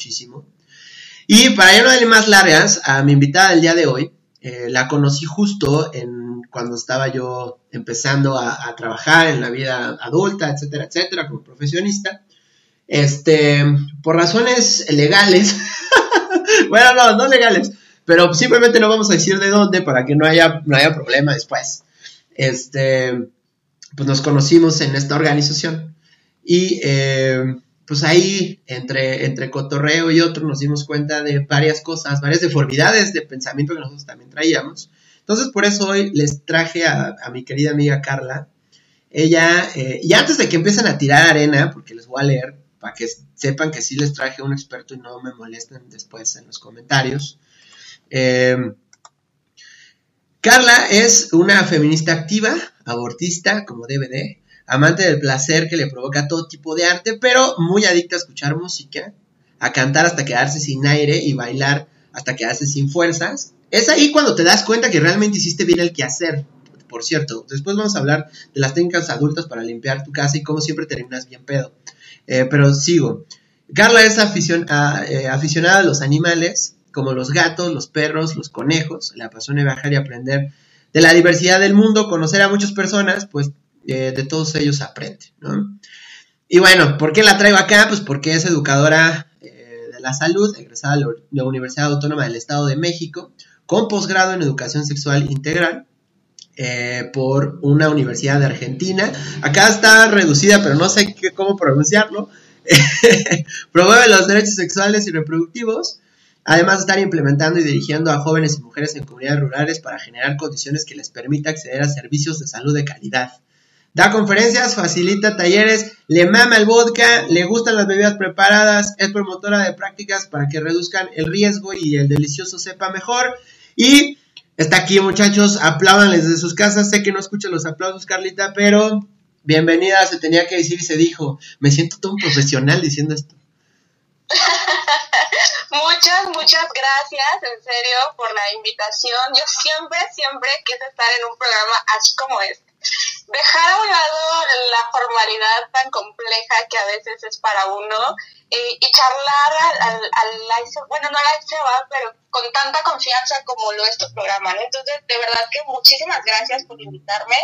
muchísimo. Y para ya no darle más largas, a mi invitada del día de hoy, eh, la conocí justo en, cuando estaba yo empezando a, trabajar en la vida adulta, etcétera, etcétera, como profesionista. Este, por razones legales, bueno, no, no legales, pero simplemente no vamos a decir de dónde para que no haya, no haya problema después. Este, pues nos conocimos en esta organización y eh, pues ahí, entre, entre cotorreo y otro, nos dimos cuenta de varias cosas, varias deformidades de pensamiento que nosotros también traíamos. Entonces, por eso hoy les traje a, mi querida amiga Carla. Ella, eh, y antes de que empiecen a tirar arena, porque les voy a leer, para que sepan que sí les traje a un experto y no me molesten después en los comentarios. Eh, Carla es una feminista activa, abortista, como DVD, amante del placer que le provoca todo tipo de arte, pero muy adicta a escuchar música, a cantar hasta quedarse sin aire y bailar hasta quedarse sin fuerzas. Es ahí cuando te das cuenta que realmente hiciste bien el quehacer. Por cierto, después vamos a hablar de las técnicas adultas para limpiar tu casa y cómo siempre terminas bien pedo. Eh, pero sigo. Carla es eh, aficionada a los animales, como los gatos, los perros, los conejos. Le apasiona viajar y aprender de la diversidad del mundo, conocer a muchas personas, pues eh, de todos ellos aprende, ¿no? Y bueno, ¿por qué la traigo acá? Pues porque es educadora eh, de la salud, egresada de la Universidad Autónoma del Estado de México, con posgrado en educación sexual integral eh, por una universidad de Argentina. Acá está reducida, pero no sé cómo pronunciarlo. Promueve los derechos sexuales y reproductivos. Además de estar implementando y dirigiendo a jóvenes y mujeres en comunidades rurales para generar condiciones que les permita acceder a servicios de salud de calidad. Da conferencias, facilita talleres, le mama el vodka, le gustan las bebidas preparadas, es promotora de prácticas para que reduzcan el riesgo y el delicioso sepa mejor. Y está aquí, muchachos, apláudanles desde sus casas. Sé que no escuchan los aplausos, Carlita, pero bienvenida, se tenía que decir y se dijo. Me siento todo un profesional diciendo esto. muchas, muchas gracias, en serio, por la invitación. Yo siempre, siempre quise estar en un programa así como este dejar a un lado la formalidad tan compleja que a veces es para uno y charlar al, al, bueno, no al va, pero con tanta confianza como lo es tu programa, Entonces, de verdad que muchísimas gracias por invitarme.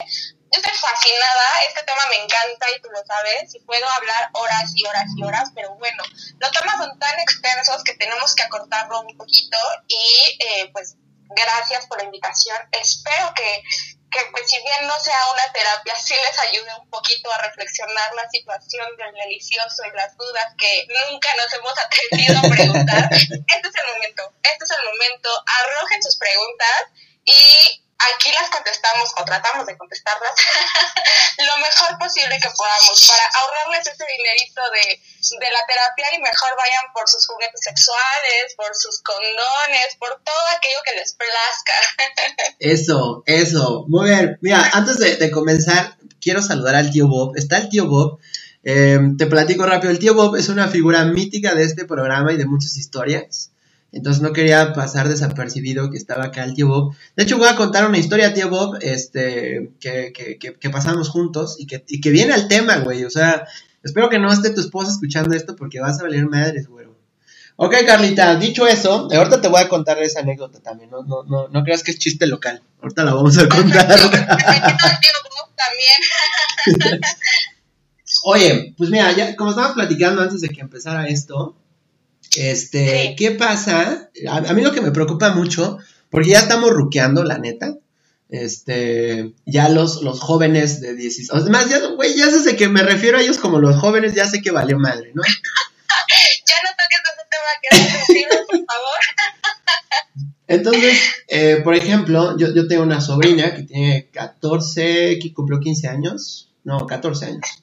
Yo estoy fascinada, este tema me encanta y tú lo sabes, y puedo hablar horas y horas y horas, pero bueno, los temas son tan extensos que tenemos que acortarlo un poquito y eh, pues gracias por la invitación. Espero que que pues si bien no sea una terapia, sí les ayude un poquito a reflexionar la situación del delicioso y las dudas que nunca nos hemos atrevido a preguntar. este es el momento, este es el momento, arrojen sus preguntas y aquí las contestamos o tratamos de contestarlas lo mejor posible que podamos para ahorrarles ese dinerito de, de, la terapia y mejor vayan por sus juguetes sexuales, por sus condones, por todo aquello que les plazca. eso, eso. Muy bien. Mira, antes de, comenzar, quiero saludar al tío Bob. Está el tío Bob. Eh, te platico rápido. El tío Bob es una figura mítica de este programa y de muchas historias. Entonces no quería pasar desapercibido que estaba acá el tío Bob. De hecho, voy a contar una historia, tío Bob, este, que, que, que, pasamos juntos y que, y que viene al tema, güey. O sea, espero que no esté tu esposa escuchando esto porque vas a valer madres, güey. Ok, Carlita, dicho eso, ahorita te voy a contar esa anécdota también. No, no, no, no creas que es chiste local. Ahorita la vamos a contar. también. Oye, pues mira, ya como estábamos platicando antes de que empezara esto, este, ¿qué pasa? A, mí lo que me preocupa mucho, porque ya estamos ruqueando, la neta. Este, ya los, los jóvenes de 16. Además, ya, güey, ya sé que me refiero a ellos como los jóvenes, ya sé que vale madre, ¿no? ya no toques ese tema que por favor. Entonces, eh, por ejemplo, yo, yo tengo una sobrina que tiene 14, que cumplió 15 años. No, 14 años.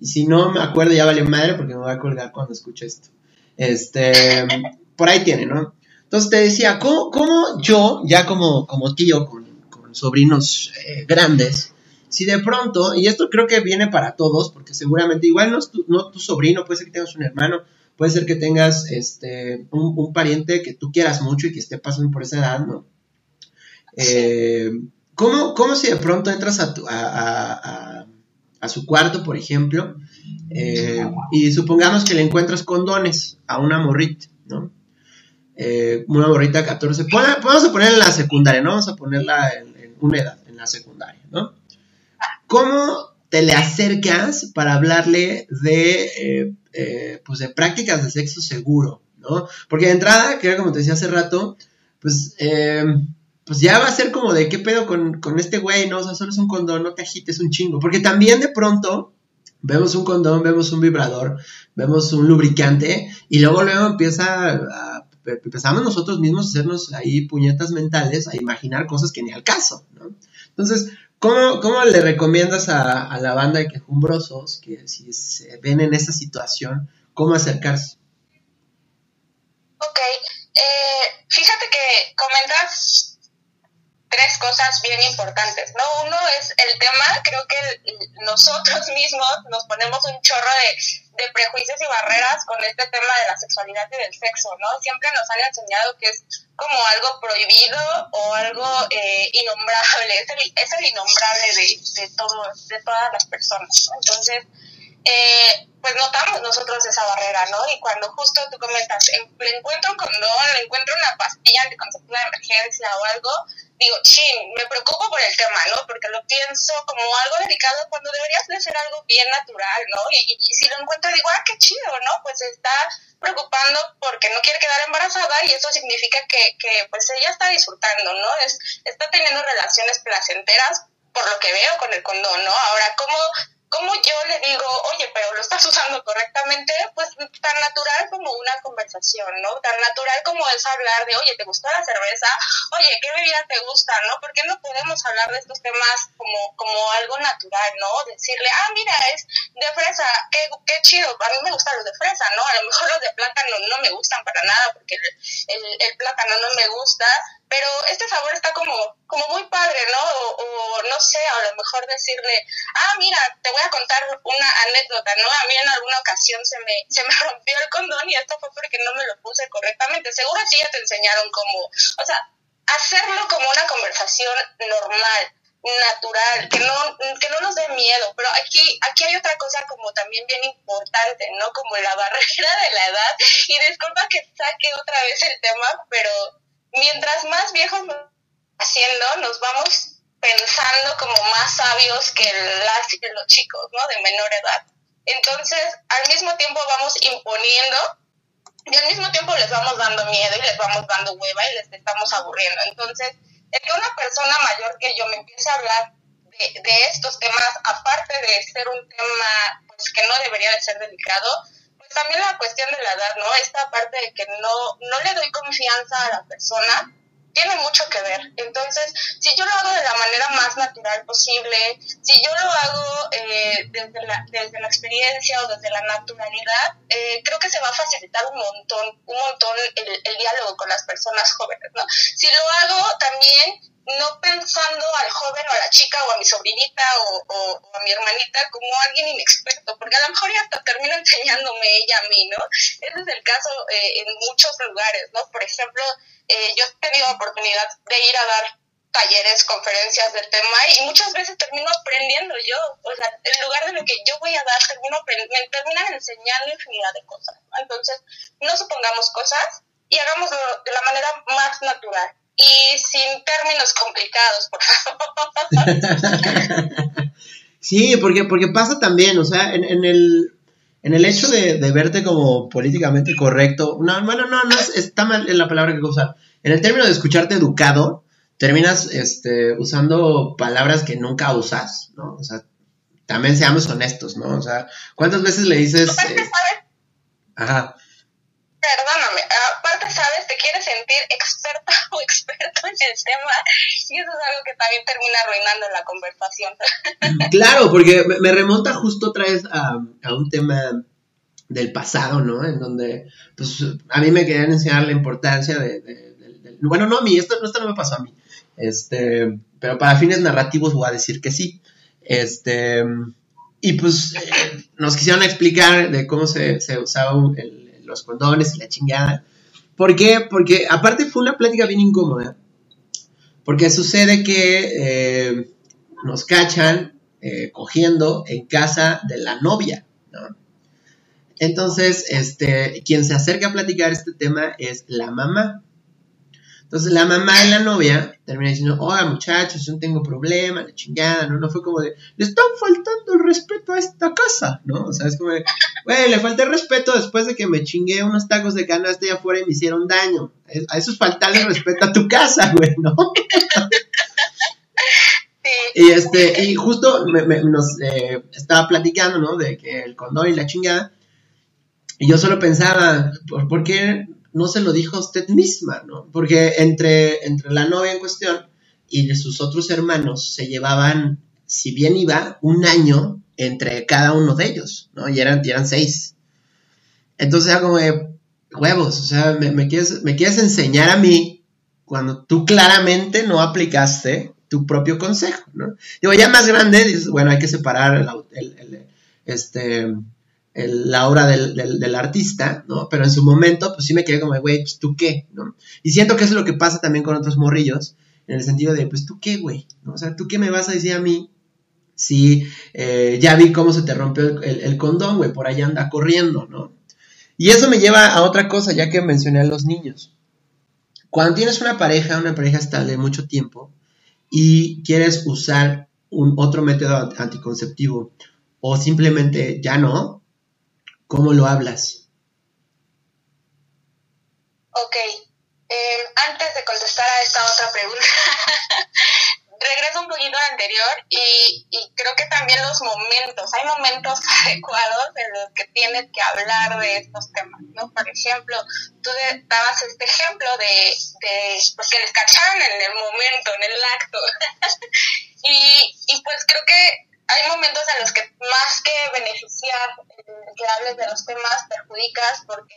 Y si no me acuerdo, ya vale madre porque me voy a colgar cuando escuche esto. Este, por ahí tiene, ¿no? Entonces te decía, ¿cómo, yo, ya como, como tío, con, sobrinos eh, grandes, si de pronto, y esto creo que viene para todos, porque seguramente igual no es tu, no tu sobrino, puede ser que tengas un hermano, puede ser que tengas este, un, pariente que tú quieras mucho y que esté pasando por esa edad, ¿no? Eh, ¿cómo, si de pronto entras a, tu, a, a su cuarto, por ejemplo, eh, y supongamos que le encuentras condones a una morrita. ¿no? Eh, una morrita 14, vamos a ponerla en la secundaria, ¿no? Vamos a ponerla en, una edad, en la secundaria, ¿no? ¿Cómo te le acercas para hablarle de, eh, pues de prácticas de sexo seguro, ¿no? Porque de entrada, que era como te decía hace rato, pues, pues ya va a ser como de qué pedo con, con este güey, ¿no? O sea, solo es un condón, no te agites un chingo. Porque también de pronto vemos un condón, vemos un vibrador, vemos un lubricante y luego luego empieza a, empezamos nosotros mismos a hacernos ahí puñetas mentales, a imaginar cosas que ni al caso, ¿no? Entonces, ¿cómo, cómo le recomiendas a, la banda de quejumbrosos que si se ven en esa situación, cómo acercarse? Ok, eh, fíjate que comentas tres cosas bien importantes, ¿no? Uno es el tema, creo que nosotros mismos nos ponemos un chorro de, prejuicios y barreras con este tema de la sexualidad y del sexo, ¿no? Siempre nos han enseñado que es como algo prohibido o algo eh, innombrable, es el, es el innombrable de, de, todo, de todas las personas. Entonces, eh, pues notamos nosotros esa barrera, ¿no? Y cuando justo tú comentas, le encuentro un condón, le encuentro una pastilla anticonceptiva de emergencia o algo, digo, chin, me preocupo por el tema, ¿no? Porque lo pienso como algo delicado cuando deberías de ser algo bien natural, ¿no? Y, si lo encuentro, digo, ah, qué chido, ¿no? Pues está preocupando porque no quiere quedar embarazada y eso significa que, que pues ella está disfrutando, ¿no? Es, está teniendo relaciones placenteras por lo que veo con el condón, ¿no? Ahora, ¿cómo ¿cómo yo le digo, oye, pero lo estás usando correctamente? Pues tan natural como una conversación, ¿no? Tan natural como es hablar de, oye, ¿te gustó la cerveza? Oye, ¿qué bebida te gusta? ¿No? ¿Por qué no podemos hablar de estos temas como, como algo natural, ¿no? Decirle, ah, mira, es de fresa, qué, qué chido, a mí me gustan los de fresa, ¿no? A lo mejor los de plátano no me gustan para nada porque el, el, el plátano no me gusta, pero este sabor está como, como muy padre, ¿no? O, no sé, a lo mejor decirle, ah, mira, te voy a contar una anécdota, ¿no? A mí en alguna ocasión se me, se me rompió el condón y esto fue porque no me lo puse correctamente. Seguro sí ya te enseñaron cómo, o sea, hacerlo como una conversación normal natural, que no, que no nos dé miedo, pero aquí, aquí hay otra cosa como también bien importante, ¿no? Como la barrera de la edad, y disculpa que saque otra vez el tema, pero mientras más viejos nos haciendo, nos vamos pensando como más sabios que, las, que los chicos, ¿no? De menor edad. Entonces, al mismo tiempo vamos imponiendo y al mismo tiempo les vamos dando miedo y les vamos dando hueva y les estamos aburriendo. Entonces, el que una persona mayor que yo me empiece a hablar de, de estos temas, aparte de ser un tema pues, que no debería de ser delicado, también la cuestión de la edad, ¿no? Esta parte de que no, no le doy confianza a la persona tiene mucho que ver. Entonces, si yo lo hago de la manera más natural posible, si yo lo hago eh, desde, la, desde la experiencia o desde la naturalidad, eh, creo que se va a facilitar un montón, un montón el, el diálogo con las personas jóvenes, ¿no? Si lo hago también no pensando al joven o a la chica o a mi sobrinita o, a mi hermanita como alguien inexperto, porque a lo mejor ya hasta termina enseñándome ella a mí, ¿no? Ese es el caso eh, en muchos lugares, ¿no? Por ejemplo, eh, yo he tenido oportunidad de ir a dar talleres, conferencias del tema y muchas veces termino aprendiendo yo, o sea, en lugar de lo que yo voy a dar, termino me terminan enseñando infinidad de cosas, Entonces, no supongamos cosas y hagámoslo de la manera más natural y sin términos complicados, por favor. sí, porque, porque pasa también, o sea, en, en el, en el hecho de, de, verte como políticamente correcto, no, bueno, no, no, está mal en la palabra que usar. En el término de escucharte educado, terminas este, usando palabras que nunca usas, ¿no? O sea, también seamos honestos, ¿no? O sea, ¿cuántas veces le dices... Eh, ajá. Perdóname, aparte, ¿sabes? Te quieres sentir experta o experto en el tema y eso es algo que también termina arruinando la conversación. Claro, porque me remonta justo otra vez a, un tema del pasado, ¿no? En donde, pues, a mí me querían enseñar la importancia de, bueno, no a mí, esto, no me pasó a mí, este, pero para fines narrativos voy a decir que sí, este, y pues eh, nos quisieron explicar de cómo se, se usaba los condones y la chingada, ¿Por qué? Porque aparte fue una plática bien incómoda. Porque sucede que eh, nos cachan eh, cogiendo en casa de la novia, ¿no? Entonces, este, quien se acerca a platicar este tema es la mamá. Entonces la mamá de la novia termina diciendo, oiga muchachos, yo no tengo problema, la chingada, ¿no? No fue como de, le están faltando el respeto a esta casa, ¿no? O sea, es como de, güey, le falté el respeto después de que me chingué unos tacos de canasta allá afuera y me hicieron daño. A eso es faltarle respeto a tu casa, güey, ¿no? Y este, y justo nos eh, estaba platicando, ¿no? De que el condón y la chingada. Y yo solo pensaba, ¿por qué no se lo dijo a usted misma, ¿no? Porque entre, entre la novia en cuestión y de sus otros hermanos se llevaban, si bien iba, un año entre cada uno de ellos, ¿no? Y eran, eran seis. Entonces era como de huevos, o sea, me, quieres, enseñar a mí cuando tú claramente no aplicaste tu propio consejo, ¿no? Digo, ya más grande, dices, bueno, hay que separar el, el este, la obra del, artista, ¿no? Pero en su momento, pues sí me quedé como, güey, pues tú qué, ¿no? Y siento que eso es lo que pasa también con otros morrillos, en el sentido de, pues tú qué, güey, ¿no? O sea, tú qué me vas a decir a mí si eh, ya vi cómo se te rompió el, condón, güey, por ahí anda corriendo, ¿no? Y eso me lleva a otra cosa, ya que mencioné a los niños. Cuando tienes una pareja, una pareja estable mucho tiempo, y quieres usar un otro método anticonceptivo, o simplemente ya no, ¿Cómo lo hablas? Ok, em, antes de contestar a esta otra pregunta, regreso un poquito al anterior y, creo que también los momentos, hay momentos adecuados en los que tienes que hablar de estos temas, ¿no? Por ejemplo, tú dabas este ejemplo de, pues que les en el momento, en el acto. y pues creo que hay momentos en los que más que beneficiar eh, que hables de los temas, perjudicas porque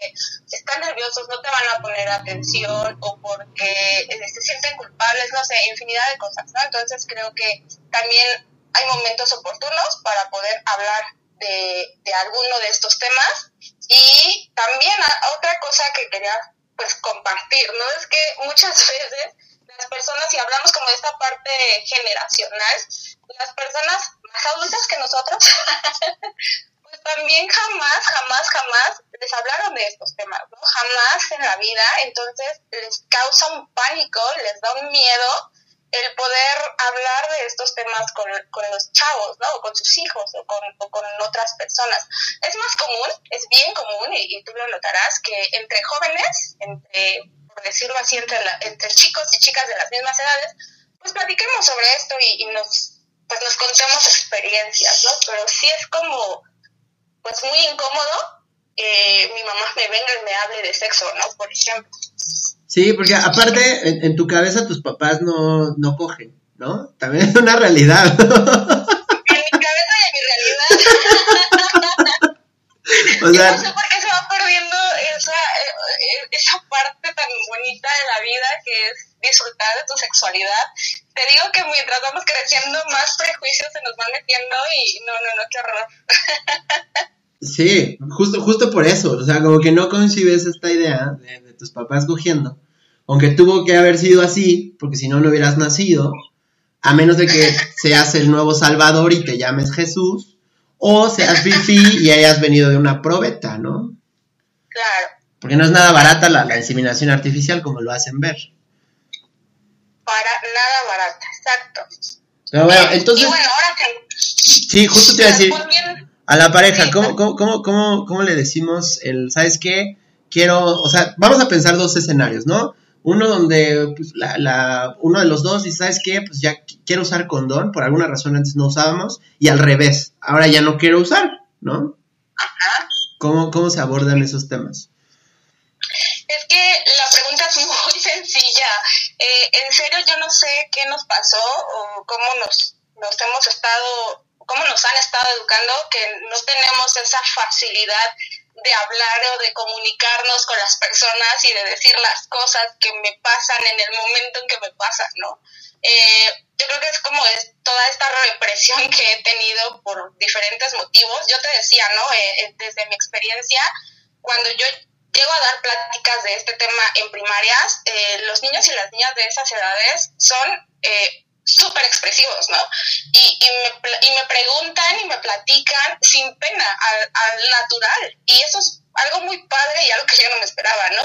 están nerviosos, no te van a poner atención o porque eh, se sienten culpables, no sé, infinidad de cosas, ¿no? Entonces creo que también hay momentos oportunos para poder hablar de, de alguno de estos temas y también otra cosa que quería pues compartir, ¿no? Es que muchas veces las personas, si hablamos como de esta parte generacional, las personas más adultas que nosotros, pues también jamás, jamás, jamás les hablaron de estos temas, ¿no? Jamás en la vida, entonces les causa un pánico, les da un miedo el poder hablar de estos temas con, con los chavos, ¿no? O con sus hijos o con, o con otras personas. Es más común, es bien común, y, y, tú lo notarás, que entre jóvenes, entre, por decirlo así, entre, entre chicos y chicas de las mismas edades, pues platiquemos sobre esto y, y nos pues nos contamos experiencias, ¿no? Pero sí es como, pues muy incómodo que mi mamá me venga y me hable de sexo, ¿no? Por ejemplo. Sí, porque aparte en, tu cabeza tus papás no, no cogen, ¿no? También es una realidad. En mi cabeza y en mi realidad. o sea, no sé por qué esa parte tan bonita de la vida que es disfrutar de tu sexualidad. Te digo que mientras vamos creciendo, más prejuicios se nos van metiendo y no, no, no, qué horror. Sí, justo, justo por eso, o sea, como que no concibes esta idea de, tus papás cogiendo, aunque tuvo que haber sido así, porque si no, no hubieras nacido, a menos de que seas el nuevo Salvador y te llames Jesús, o seas Fifi y hayas venido de una probeta, ¿no? Claro. Porque no es nada barata la, la inseminación artificial como lo hacen ver para nada barata, exacto. Pero bueno, entonces... sí. justo te iba a decir, a la pareja, ¿cómo, cómo, cómo, cómo, le decimos el, ¿sabes qué? Quiero, o sea, vamos a pensar dos escenarios, ¿no? Uno donde pues, la, la, uno de los dos dice, ¿sabes qué? Pues ya quiero usar condón, por alguna razón antes no usábamos, y al revés, ahora ya no quiero usar, ¿no? Ajá. ¿Cómo, cómo se abordan esos temas? Es que la pregunta es muy sencilla. Eh, en serio, yo no sé qué nos pasó o cómo nos, nos hemos estado, cómo nos han estado educando, que no tenemos esa facilidad de hablar o de comunicarnos con las personas y de decir las cosas que me pasan en el momento en que me pasan, ¿no? Eh, yo creo que es como es toda esta represión que he tenido por diferentes motivos. Yo te decía, ¿no? Eh, desde mi experiencia, cuando yo llego a dar pláticas de este tema en primarias, eh, los niños y las niñas de esas edades son eh, súper expresivos, ¿no? Y, y, me, y me preguntan y me platican sin pena, al, al natural. Y eso es algo muy padre y algo que yo no me esperaba, ¿no?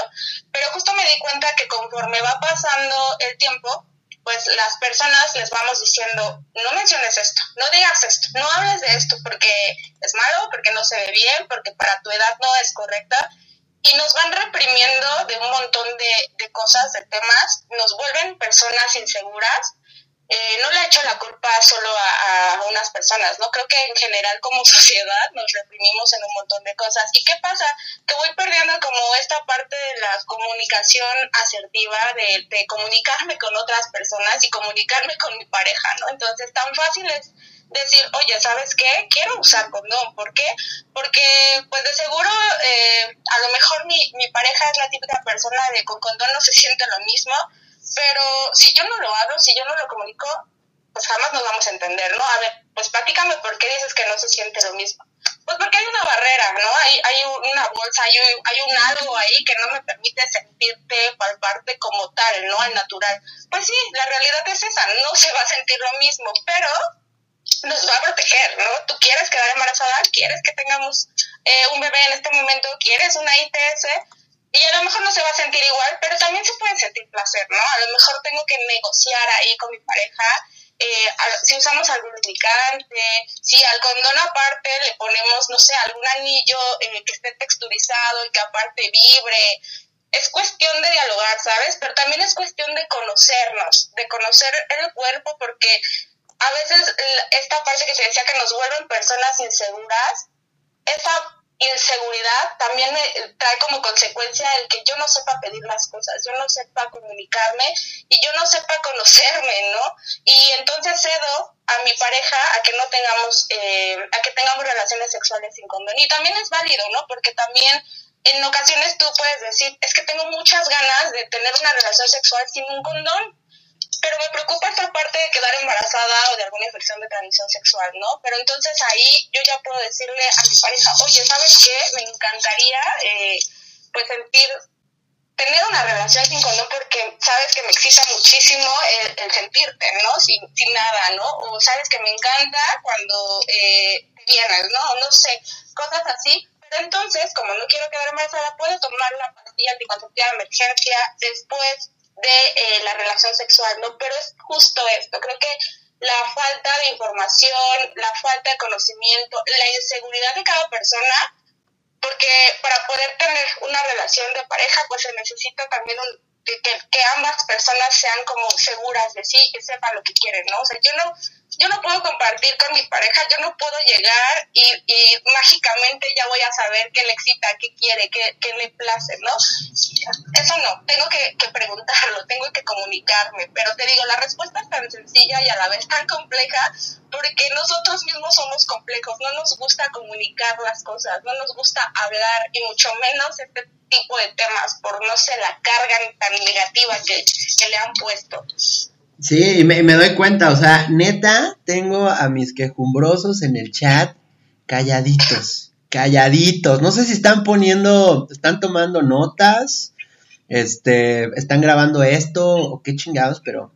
Pero justo me di cuenta que conforme va pasando el tiempo, pues las personas les vamos diciendo, no menciones esto, no digas esto, no hables de esto porque es malo, porque no se ve bien, porque para tu edad no es correcta. Y nos van reprimiendo de un montón de, de cosas, de temas, nos vuelven personas inseguras eh, no le echo la culpa solo a, unas personas, ¿no? Creo que en general como sociedad nos reprimimos en un montón de cosas. ¿Y qué pasa? Que voy perdiendo como esta parte de la comunicación asertiva, de, de comunicarme con otras personas y comunicarme con mi pareja, ¿no? Entonces, tan fácil es decir, oye, ¿sabes qué? Quiero usar condón. ¿Por qué? Porque, pues de seguro, eh, a lo mejor mi, mi pareja es la típica persona de con condón no se siente lo mismo, pero si yo no lo hago, si yo no lo comunico, pues jamás nos vamos a entender, ¿no? A ver, pues platícame por qué dices que no se siente lo mismo. Pues porque hay una barrera, ¿no? Hay, hay una bolsa, hay hay un algo ahí que no me permite sentirte, palparte como tal, ¿no? Al natural. Pues sí, la realidad es esa, no se va a sentir lo mismo, pero nos va a proteger, ¿no? Tú quieres quedar embarazada, quieres que tengamos eh, un bebé en este momento, quieres una ITS, y a lo mejor no se va a sentir igual, pero también se puede sentir placer, ¿no? A lo mejor tengo que negociar ahí con mi pareja. Eh, si usamos algún lubricante, si al condón aparte le ponemos, no sé, algún anillo eh, que esté texturizado y que aparte vibre, es cuestión de dialogar, ¿sabes? Pero también es cuestión de conocernos, de conocer el cuerpo, porque a veces esta parte que te decía que nos vuelven personas inseguras, esa inseguridad también me trae como consecuencia el que yo no sepa pedir las cosas, yo no sepa comunicarme y yo no sepa conocerme, ¿no? Y entonces cedo a mi pareja a que no tengamos, eh, a que tengamos relaciones sexuales sin condón. Y también es válido, ¿no? Porque también en ocasiones tú puedes decir, es que tengo muchas ganas de tener una relación sexual sin un condón pero me preocupa esta parte de quedar embarazada o de alguna infección de transmisión sexual, ¿no? Pero entonces ahí yo ya puedo decirle a mi pareja, oye, ¿sabes qué? Me encantaría, eh, pues, sentir, tener una relación sin condón porque sabes que me excita muchísimo el, sentirte, ¿no? Sin, sin, nada, ¿no? O sabes que me encanta cuando eh, vienes, ¿no? No sé, cosas así. Pero entonces, como no quiero quedar embarazada, puedo tomar la pastilla anticonceptiva de emergencia después de eh, la relación sexual, ¿no? Pero es justo esto, creo que la falta de información, la falta de conocimiento, la inseguridad de cada persona, porque para poder tener una relación de pareja, pues se necesita también un, que, que, ambas personas sean como seguras de sí, que sepan lo que quieren, ¿no? O sea, yo no, yo no puedo compartir con mi pareja, yo no puedo llegar y, y mágicamente ya voy a saber qué le excita, qué quiere, qué, qué le place, ¿no? Eso no, tengo que, que, preguntarlo, tengo que comunicarme, pero te digo, la respuesta es tan sencilla y a la vez tan compleja porque nosotros mismos somos complejos, no nos gusta comunicar las cosas, no nos gusta hablar y mucho menos este tipo de temas por, no sé, la carga tan negativa que, le han puesto. Sí, me, me doy cuenta, o sea, neta, tengo a mis quejumbrosos en el chat calladitos, calladitos. No sé si están poniendo, están tomando notas, este, están grabando esto o qué chingados, pero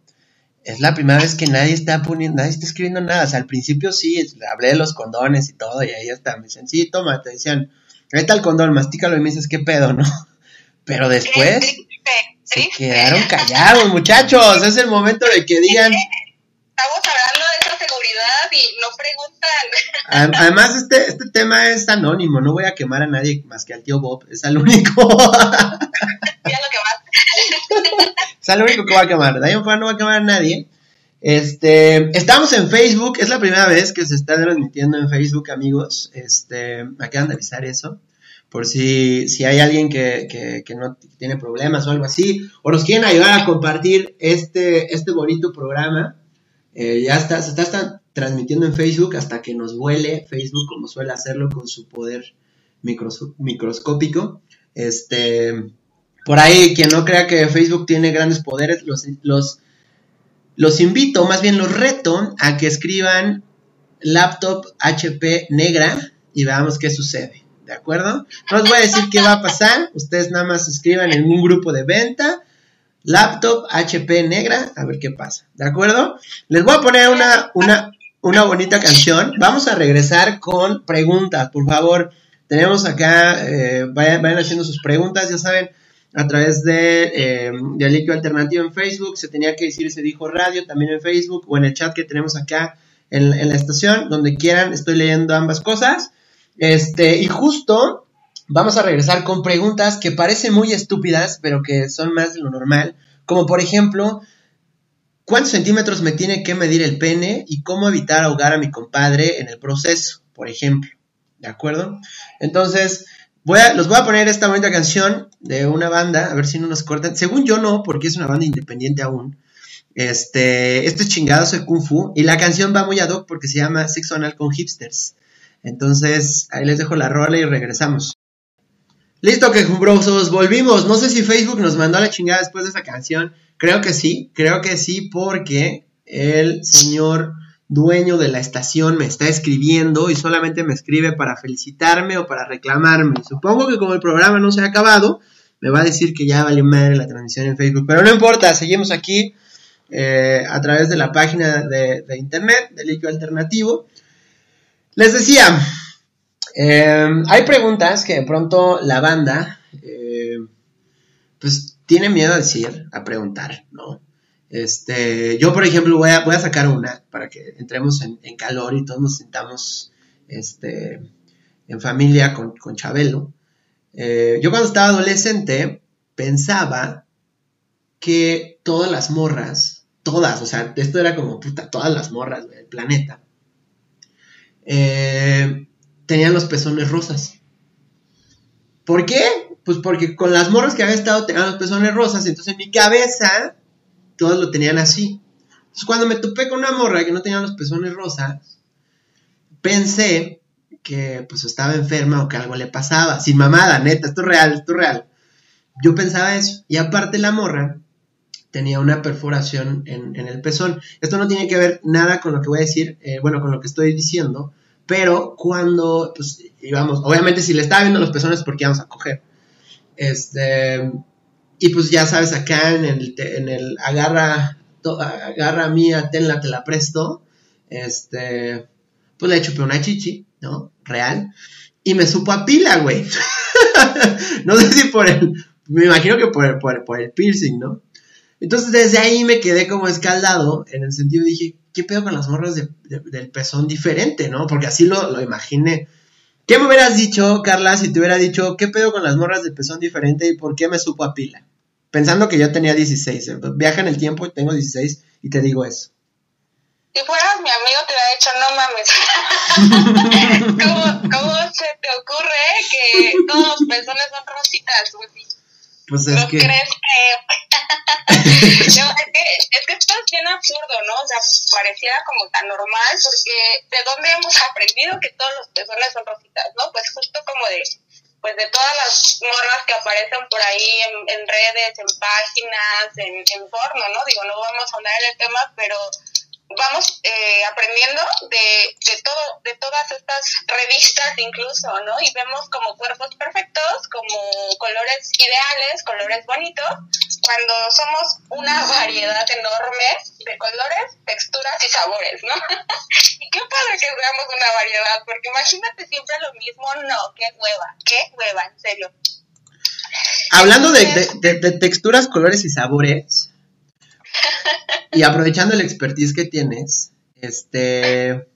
es la primera vez que nadie está poniendo, nadie está escribiendo nada. O sea, al principio sí, hablé de los condones y todo, y ahí está, me dicen, sí, toma, te decían, está el condón, mastícalo y me dices, ¿qué pedo, no? Pero después se quedaron callados, muchachos. Es el momento de que digan. Estamos hablando de esa seguridad y no preguntan. Además, este, este tema es anónimo. No voy a quemar a nadie más que al tío Bob. Es al único. ya lo es al único que va a quemar. De ahí en fuera no va a quemar a nadie. Este, estamos en Facebook, es la primera vez que se está transmitiendo en Facebook, amigos. Este, me acaban de avisar eso por si, si hay alguien que, no tiene problemas o algo así, o nos quieren ayudar a compartir este, este bonito programa. Eh, ya está, se está, transmitiendo en Facebook hasta que nos vuele Facebook, como suele hacerlo con su poder microscópico. Este, por ahí, quien no crea que Facebook tiene grandes poderes, los, los, los invito, más bien los reto a que escriban laptop HP negra y veamos qué sucede. ¿de acuerdo? No os voy a decir qué va a pasar, ustedes nada más escriban en un grupo de venta, Laptop HP negra, a ver qué pasa, ¿de acuerdo? Les voy a poner una, una, una bonita canción. Vamos a regresar con preguntas, por favor. Tenemos acá, eh, vayan, vayan, haciendo sus preguntas, ya saben, a través de, eh, Alternativo en Facebook, se tenía que decir, se dijo radio, también en Facebook o en el chat que tenemos acá en, en la estación, donde quieran, estoy leyendo ambas cosas. Este, y justo vamos a regresar con preguntas que parecen muy estúpidas, pero que son más de lo normal. Como por ejemplo, ¿cuántos centímetros me tiene que medir el pene y cómo evitar ahogar a mi compadre en el proceso? Por ejemplo. ¿De acuerdo? Entonces, los voy a poner esta bonita canción de una banda, a ver si no nos cortan. Según yo no, porque es una banda independiente aún. Este, este es chingado de Kung Fu. Y la canción va muy ad hoc porque se llama Sexo Anal con Hipsters. Entonces, ahí les dejo la rola y regresamos. Listo, quejumbrosos, volvimos. No sé si Facebook nos mandó a la chingada después de esa canción. Creo que sí, creo que sí, porque el señor dueño de la estación me está escribiendo y solamente me escribe para felicitarme o para reclamarme. Supongo que como el programa no se ha acabado, me va a decir que ya valió madre la transmisión en Facebook. Pero no importa, seguimos aquí eh, a través de la página de, internet del líquido alternativo. Les decía, eh, hay preguntas que de pronto la banda, eh, pues tiene miedo a decir, a preguntar, ¿no? Este, yo, por ejemplo, voy a, sacar una para que entremos en, calor y todos nos sintamos este, en familia con, Chabelo. Eh, yo cuando estaba adolescente pensaba que todas las morras, todas, o sea, esto era como puta, todas las morras del planeta, eh, tenían los pezones rosas. ¿Por qué? Pues porque con las morras que había estado tenían los pezones rosas, entonces en mi cabeza todos lo tenían así. Entonces cuando me topé con una morra que no tenía los pezones rosas, pensé que pues estaba enferma o que algo le pasaba. Sin mamada, neta, esto es real, esto es real. Yo pensaba eso. Y aparte la morra tenía una perforación en, el pezón. Esto no tiene que ver nada con lo que voy a decir, eh, bueno, con lo que estoy diciendo, pero cuando, pues, íbamos, obviamente si le estaba viendo los pezones porque íbamos a coger. Este, y pues ya sabes, acá en el, agarra, agarra mía, tenla, te la presto. Este, pues le chupé una chichi, ¿no? Real. Y me supo a pila, güey. no sé si por el, me imagino que por, el piercing, ¿no? Entonces desde ahí me quedé como escaldado, en el sentido dije, ¿qué pedo con las morras del pezón diferente, no? Porque así lo, lo imaginé. ¿Qué me hubieras dicho, Carla, si te hubiera dicho qué pedo con las morras de pezón diferente y por qué me supo a pila? Pensando que yo tenía 16. Eh, viaja en el tiempo y tengo 16 y te digo eso. Si fueras mi amigo te hubiera dicho, no mames. ¿Cómo, ¿Cómo, se te ocurre que todos los pezones son rositas, Pues es que... crees que... es que... Es que esto es bien absurdo, ¿no? O sea, pareciera como tan normal porque ¿de dónde hemos aprendido que todos los pezones son rositas, no? Pues justo como de pues de todas las morras que aparecen por ahí en, redes, en páginas, en, en ¿no? Digo, no vamos a hablar en el tema, pero vamos eh, aprendiendo de, de todo de todas estas revistas incluso no y vemos como cuerpos perfectos como colores ideales colores bonitos cuando somos una variedad enorme de colores texturas y sabores no y qué padre que veamos una variedad porque imagínate siempre lo mismo. No qué hueva qué hueva en serio. Hablando de, de texturas colores y sabores y aprovechando el expertise que tienes, este...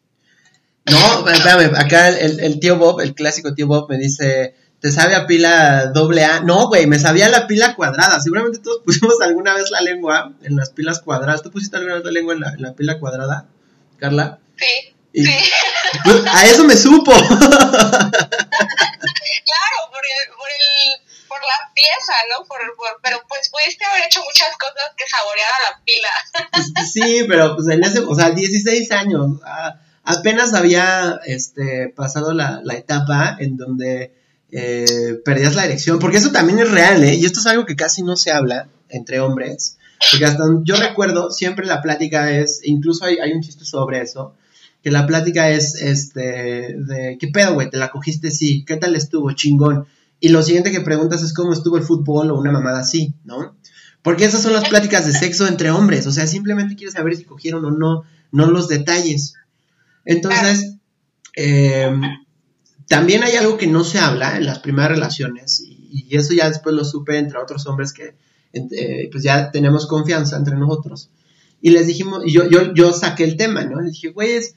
No, espérame, acá el, tío Bob, el clásico tío Bob me dice, ¿te sabe a pila doble A? No, güey, me sabía la pila cuadrada. Seguramente todos pusimos alguna vez la lengua en las pilas cuadradas. ¿Tú pusiste alguna vez la lengua en la, pila cuadrada, Carla? Sí. sí. Pues, a eso me supo. claro, por por el por la pieza, ¿no? Por, pero pues pudiste haber hecho muchas cosas que saborear a la pila. Pues, sí, pero pues en ese, o sea, 16 años, apenas había este, pasado la, etapa en donde eh, perdías la erección, porque eso también es real, ¿eh? Y esto es algo que casi no se habla entre hombres, porque hasta yo recuerdo, siempre la plática es, incluso hay, hay un chiste sobre eso, que la plática es, este, de, ¿qué pedo, güey? ¿Te la cogiste? Sí, ¿qué tal estuvo? Chingón. Y lo siguiente que preguntas es cómo estuvo el fútbol o una mamada así, ¿no? Porque esas son las pláticas de sexo entre hombres, o sea, simplemente quieres saber si cogieron o no, no los detalles. Entonces, em, también hay algo que no se habla en las primeras relaciones, y, eso ya después lo supe entre otros hombres que eh, pues ya tenemos confianza entre nosotros. Y les dijimos, y yo, yo, yo saqué el tema, ¿no? Les dije, güeyes,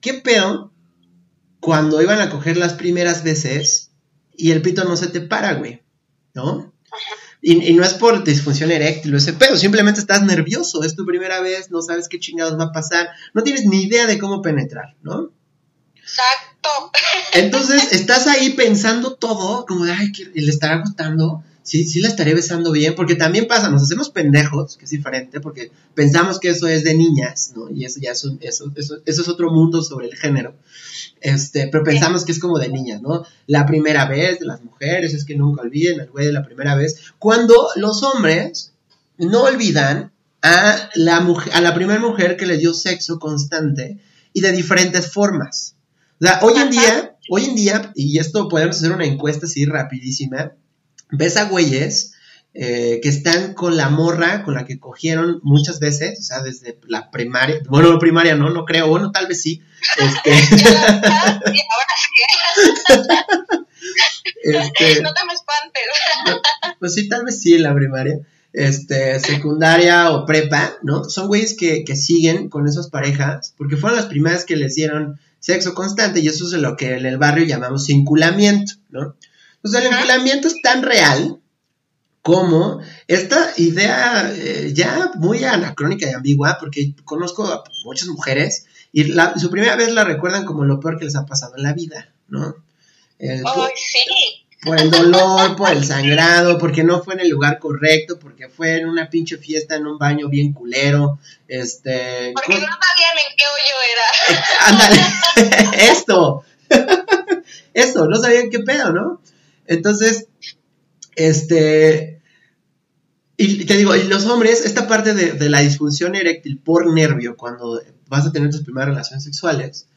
¿qué pedo cuando iban a coger las primeras veces y el pito no se te para, güey? ¿No? Y, no es por disfunción eréctil o ese pedo, simplemente estás nervioso, es tu primera vez, no sabes qué chingados va a pasar, no tienes ni idea de cómo penetrar, ¿no? Exacto. Entonces estás ahí pensando todo, como de, ay, ¿le estará gustando? Sí, sí la estaré besando bien, porque también pasa, nos hacemos pendejos, que es diferente, porque pensamos que eso es de niñas, ¿no? Y eso ya es eso, eso, eso es otro mundo sobre el género. Este, pero pensamos que es como de niñas, ¿no? La primera vez de las mujeres, es que nunca olviden al güey de la primera vez. Cuando los hombres no olvidan a la, mujer, a la primera mujer que le dio sexo constante y de diferentes formas. O sea, hoy en día, hoy en día, y esto podemos hacer una encuesta así rapidísima, ves a güeyes eh, que están con la morra con la que cogieron muchas veces, o sea, desde la primaria, bueno, primaria no, no creo, bueno, tal vez sí. Este, este, no te me espantes. pues sí, tal vez sí en la primaria. Este, secundaria o prepa, ¿no? Son güeyes que, que siguen con esas parejas porque fueron las primeras que les dieron sexo constante y eso es lo que en el barrio llamamos cinculamiento, ¿no? Sea, el vinculamiento es tan real como esta idea eh, ya muy anacrónica y ambigua, porque conozco a muchas mujeres y su primera vez la recuerdan como lo peor que les ha pasado en la vida, ¿no? por, sí. Por el dolor, por el sangrado, porque no fue en el lugar correcto, porque fue en una pinche fiesta en un baño bien culero, este... Porque no sabían en qué hoyo era. Ándale, esto, esto, no sabían qué pedo, ¿no? Entonces, este, y te digo, y los hombres, esta parte de, la disfunción eréctil por nervio, cuando vas a tener tus primeras relaciones sexuales,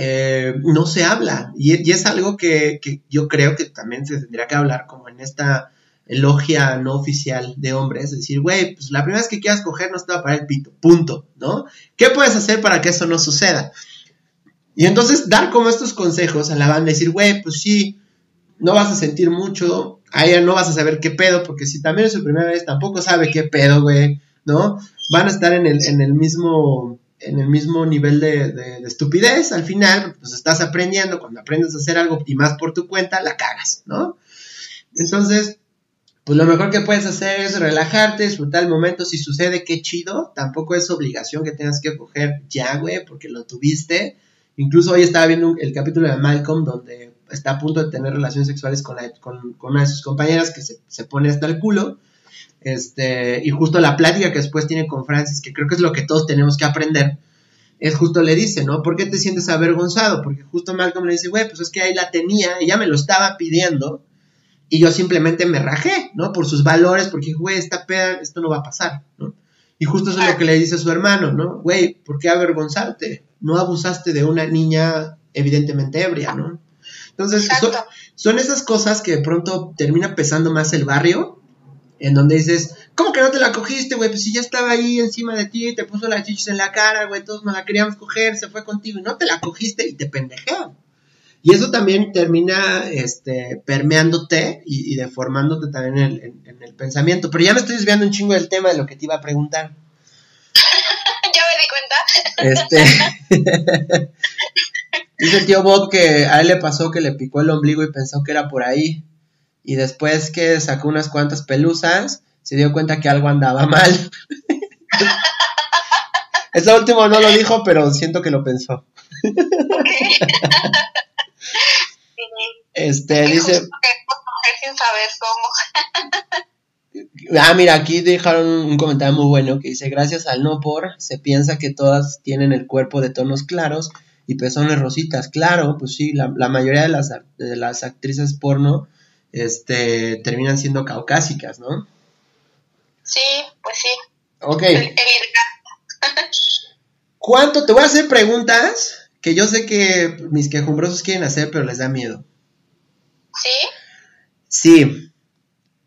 eh, no se habla. Y, es algo que, yo creo que también se tendría que hablar como en esta elogia no oficial de hombres, es decir, güey, pues la primera vez que quieras coger no estaba para el pito, punto, ¿no? ¿Qué puedes hacer para que eso no suceda? Y entonces dar como estos consejos a la banda, decir, güey, pues sí, no vas a sentir mucho, ahí no vas a saber qué pedo, porque si también es su primera vez, tampoco sabe qué pedo, güey, ¿no? Van a estar en el, en el mismo en el mismo nivel de, estupidez, al final, pues estás aprendiendo, cuando aprendes a hacer algo y más por tu cuenta, la cagas, ¿no? Entonces, pues lo mejor que puedes hacer es relajarte, disfrutar el momento, si sucede, qué chido, tampoco es obligación que tengas que coger ya, güey, porque lo tuviste. Incluso hoy estaba viendo el capítulo de Malcolm donde está a punto de tener relaciones sexuales con, con, una de sus compañeras que se, pone hasta el culo. Este, y justo la plática que después tiene con Francis, que creo que es lo que todos tenemos que aprender, es justo le dice, ¿no? ¿Por qué te sientes avergonzado? Porque justo Malcolm le dice, güey, pues es que ahí la tenía, ella me lo estaba pidiendo, y yo simplemente me rajé, ¿no? Por sus valores, porque, güey, esta peda, esto no va a pasar, ¿no? Y justo eso es lo que le dice a su hermano, ¿no? Güey, ¿por qué avergonzarte? No abusaste de una niña evidentemente ebria, ¿no? Entonces, son, esas cosas que de pronto termina pesando más el barrio, en donde dices, ¿cómo que no te la cogiste, güey? Pues si ya estaba ahí encima de ti, te puso las chichis en la cara, güey, todos nos la queríamos coger, se fue contigo y no te la cogiste y te pendejean. Y eso también termina este, permeándote y, deformándote también en, en, el pensamiento. Pero ya me estoy desviando un chingo del tema de lo que te iba a preguntar. ya me di cuenta. Este. Dice el tío Bob que a él le pasó que le picó el ombligo y pensó que era por ahí. Y después que sacó unas cuantas pelusas, se dio cuenta que algo andaba mal. Eso último no lo dijo, pero siento que lo pensó. este, dice... Ah, mira, aquí dejaron un comentario muy bueno que dice, gracias al no por, se piensa que todas tienen el cuerpo de tonos claros y pezones rositas. Claro, pues sí, la, mayoría de las, de las actrices porno este, terminan siendo caucásicas, ¿no? Sí, pues sí. Ok. ¿Cuánto? Te voy a hacer preguntas que yo sé que mis quejumbrosos quieren hacer, pero les da miedo. ¿Sí? Sí.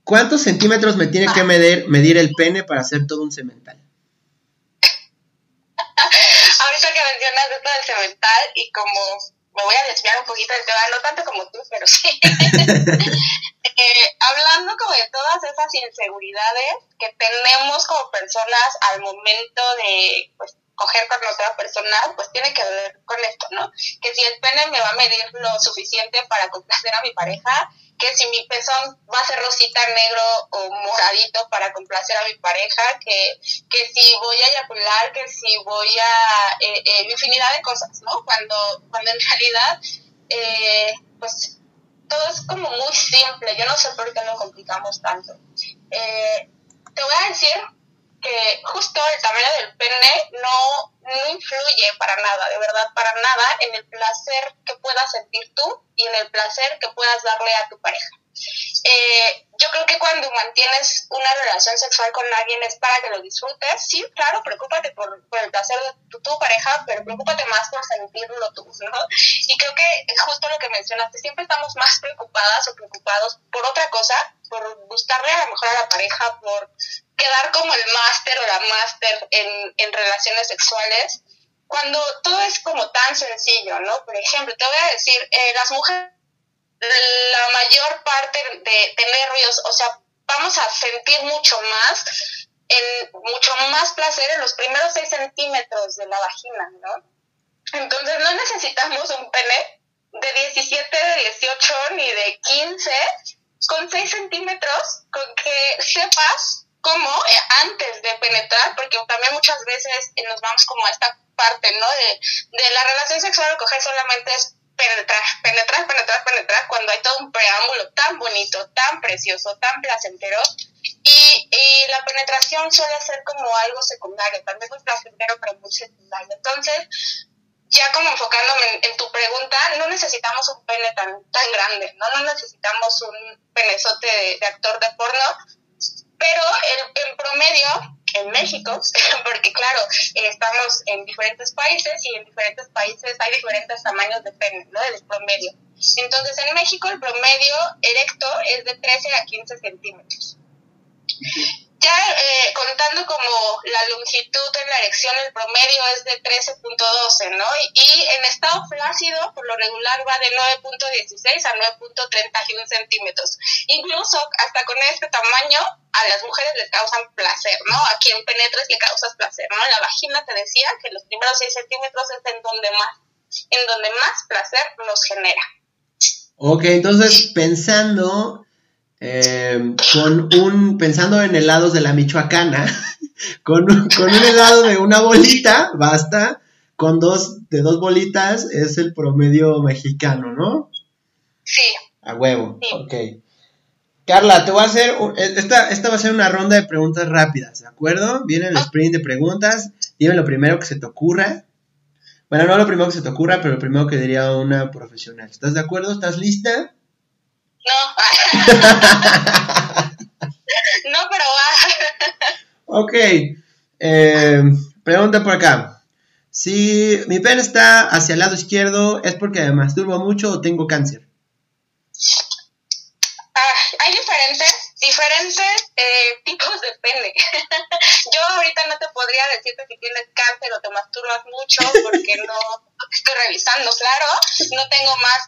¿Cuántos centímetros me tiene que medir, medir el pene para hacer todo un cemental? Ahorita que mencionas esto del cemental y como me voy a desviar un poquito del tema, no tanto como tú, pero sí. Eh, hablando como de todas esas inseguridades que tenemos como personas al momento de pues, coger con otra persona, pues tiene que ver con esto, ¿no? Que si el pene me va a medir lo suficiente para complacer a mi pareja, que si mi pezón va a ser rosita, negro o moradito para complacer a mi pareja, que, que si voy a eyacular, que si voy a... Eh, eh, infinidad de cosas, ¿no? Cuando, cuando en realidad, eh, pues todo es como muy simple. Yo no sé por qué lo complicamos tanto. te voy a decir que justo el tamaño del pene no, no influye para nada, de verdad, para nada en el placer que puedas sentir tú y en el placer que puedas darle a tu pareja. Eh, yo creo que cuando mantienes una relación sexual con alguien es para que lo disfrutes. Sí, claro, preocúpate por, el placer de tu, tu, pareja, pero preocúpate más por sentirlo tú, ¿no? Y creo que es justo lo que mencionaste. Siempre estamos más preocupadas o preocupados por otra cosa, por gustarle a lo mejor a la pareja, por quedar como el máster o la máster en, en relaciones sexuales, cuando todo es como tan sencillo, ¿no? Por ejemplo, te voy a decir, eh, las mujeres la mayor parte de, nervios, o sea, vamos a sentir mucho más, en, mucho más placer en los primeros 6 centímetros de la vagina, ¿no? Entonces no necesitamos un pene de 17, de 18 ni de 15, con 6 centímetros, con que sepas cómo eh, antes de penetrar, porque también muchas veces nos vamos como a esta parte, ¿no? De, de la relación sexual, coger solamente es penetrar, penetrar, penetrar, penetrar, cuando hay todo un preámbulo tan bonito, tan precioso, tan placentero. Y, y la penetración suele ser como algo secundario, también es placentero, pero muy secundario. Entonces, ya como enfocándome en, tu pregunta, no necesitamos un pene tan, tan grande, ¿no? No necesitamos un penezote de, de actor de porno, pero el, en promedio en México, porque claro, estamos en diferentes países y en diferentes países hay diferentes tamaños de pene, ¿no? Del promedio. Entonces, en México el promedio erecto es de 13 a 15 centímetros ya eh, contando como la longitud en la erección, el promedio es de 13.12, ¿no? Y, en estado flácido, por lo regular, va de 9.16 a 9.31 centímetros. Incluso hasta con este tamaño, a las mujeres les causan placer, ¿no? A quien penetres le causas placer, ¿no? La vagina te decía que los primeros 6 centímetros es en donde más, en donde más placer nos genera. Ok, entonces pensando eh, con un, pensando en helados de la Michoacana, con, con un helado de una bolita, basta, con dos, de dos bolitas es el promedio mexicano, ¿no? Sí. A huevo, ok. Carla, te voy a hacer, esta, esta va a ser una ronda de preguntas rápidas, ¿de acuerdo? Viene el sprint de preguntas, dime lo primero que se te ocurra. Bueno, no lo primero que se te ocurra, pero lo primero que diría una profesional. ¿Estás de acuerdo? ¿Estás lista? No. no, pero va. ok. Eh, pregunta por acá. Si mi pene está hacia el lado izquierdo, ¿es porque me masturbo mucho o tengo cáncer? Ah, hay diferentes, diferentes eh, tipos de pene. Yo ahorita no te podría decirte si tienes cáncer o te masturbas mucho porque no estoy revisando, claro. No tengo más,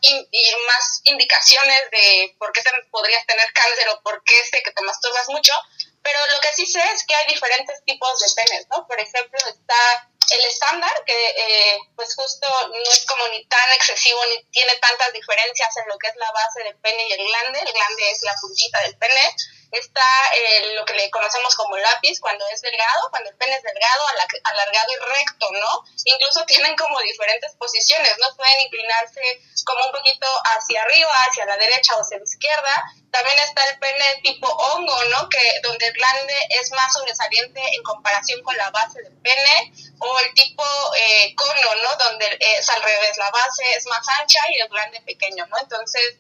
más indicaciones de por qué podrías tener cáncer o por qué sé que te masturbas mucho. Pero lo que sí sé es que hay diferentes tipos de penes, ¿no? Por ejemplo, está el estándar, que eh, pues justo no es como ni tan excesivo ni tiene tantas diferencias en lo que es la base del pene y el glande. El glande es la puntita del pene. Está eh, lo que le conocemos como lápiz cuando es delgado, cuando el pene es delgado, alargado y recto, ¿no? Incluso tienen como diferentes posiciones, ¿no? Pueden inclinarse como un poquito hacia arriba, hacia la derecha o hacia la izquierda. También está el pene tipo hongo, ¿no? Que donde el glande es más sobresaliente en comparación con la base del pene o el tipo eh, cono, ¿no? Donde es al revés, la base es más ancha y el glande pequeño, ¿no? Entonces,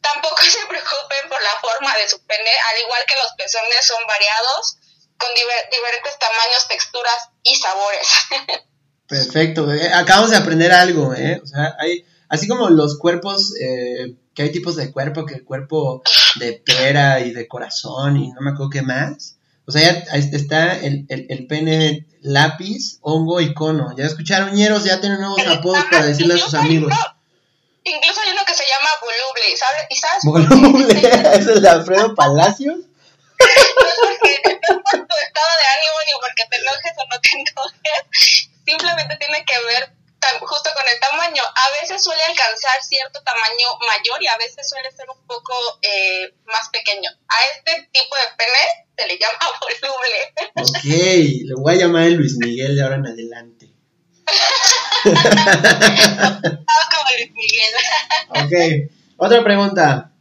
tampoco se preocupen por la forma de su pene, al igual que los pezones son variados, con diferentes tamaños, texturas y sabores. Perfecto, eh, acabamos de aprender algo, ¿eh? O sea, hay, así como los cuerpos, eh, que hay tipos de cuerpo, que el cuerpo de pera y de corazón y no me acuerdo qué más. O sea, ya está el, el, el pene lápiz, hongo y cono. Ya escucharon, ñeros, ya tienen nuevos apodos para decirle a sus amigos. Incluso hay uno que voluble, ¿sabes? ¿Y sabes Voluble, ¿es el de Alfredo Palacios? no es porque tu estado de ánimo ni porque te enojes o no te enojes, simplemente tiene que ver tan- justo con el tamaño. A veces suele alcanzar cierto tamaño mayor y a veces suele ser un poco eh, más pequeño. A este tipo de pene se le llama voluble. Ok, le voy a llamar el Luis Miguel de ahora en adelante. Como Luis Miguel. Ok, otra pregunta.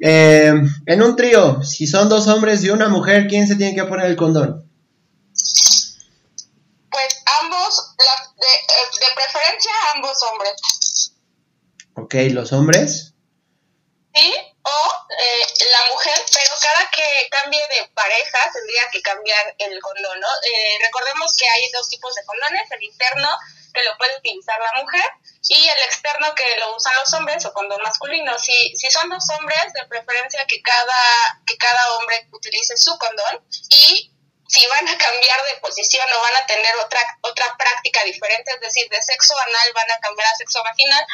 Eh, en un trío, si son dos hombres y una mujer, ¿quién se tiene que poner el condón? Pues ambos, la- de, eh, de preferencia ambos hombres. Ok, los hombres. Sí, o eh, la mujer, pero cada que cambie de pareja tendría que cambiar el condón, ¿no? Eh, recordemos que hay dos tipos de condones, el interno que lo puede utilizar la mujer y el externo que lo usan los hombres o condón masculino. Si, si son dos hombres, de preferencia que cada, que cada hombre utilice su condón y si van a cambiar de posición o van a tener otra otra práctica diferente, es decir, de sexo anal van a cambiar a sexo vaginal,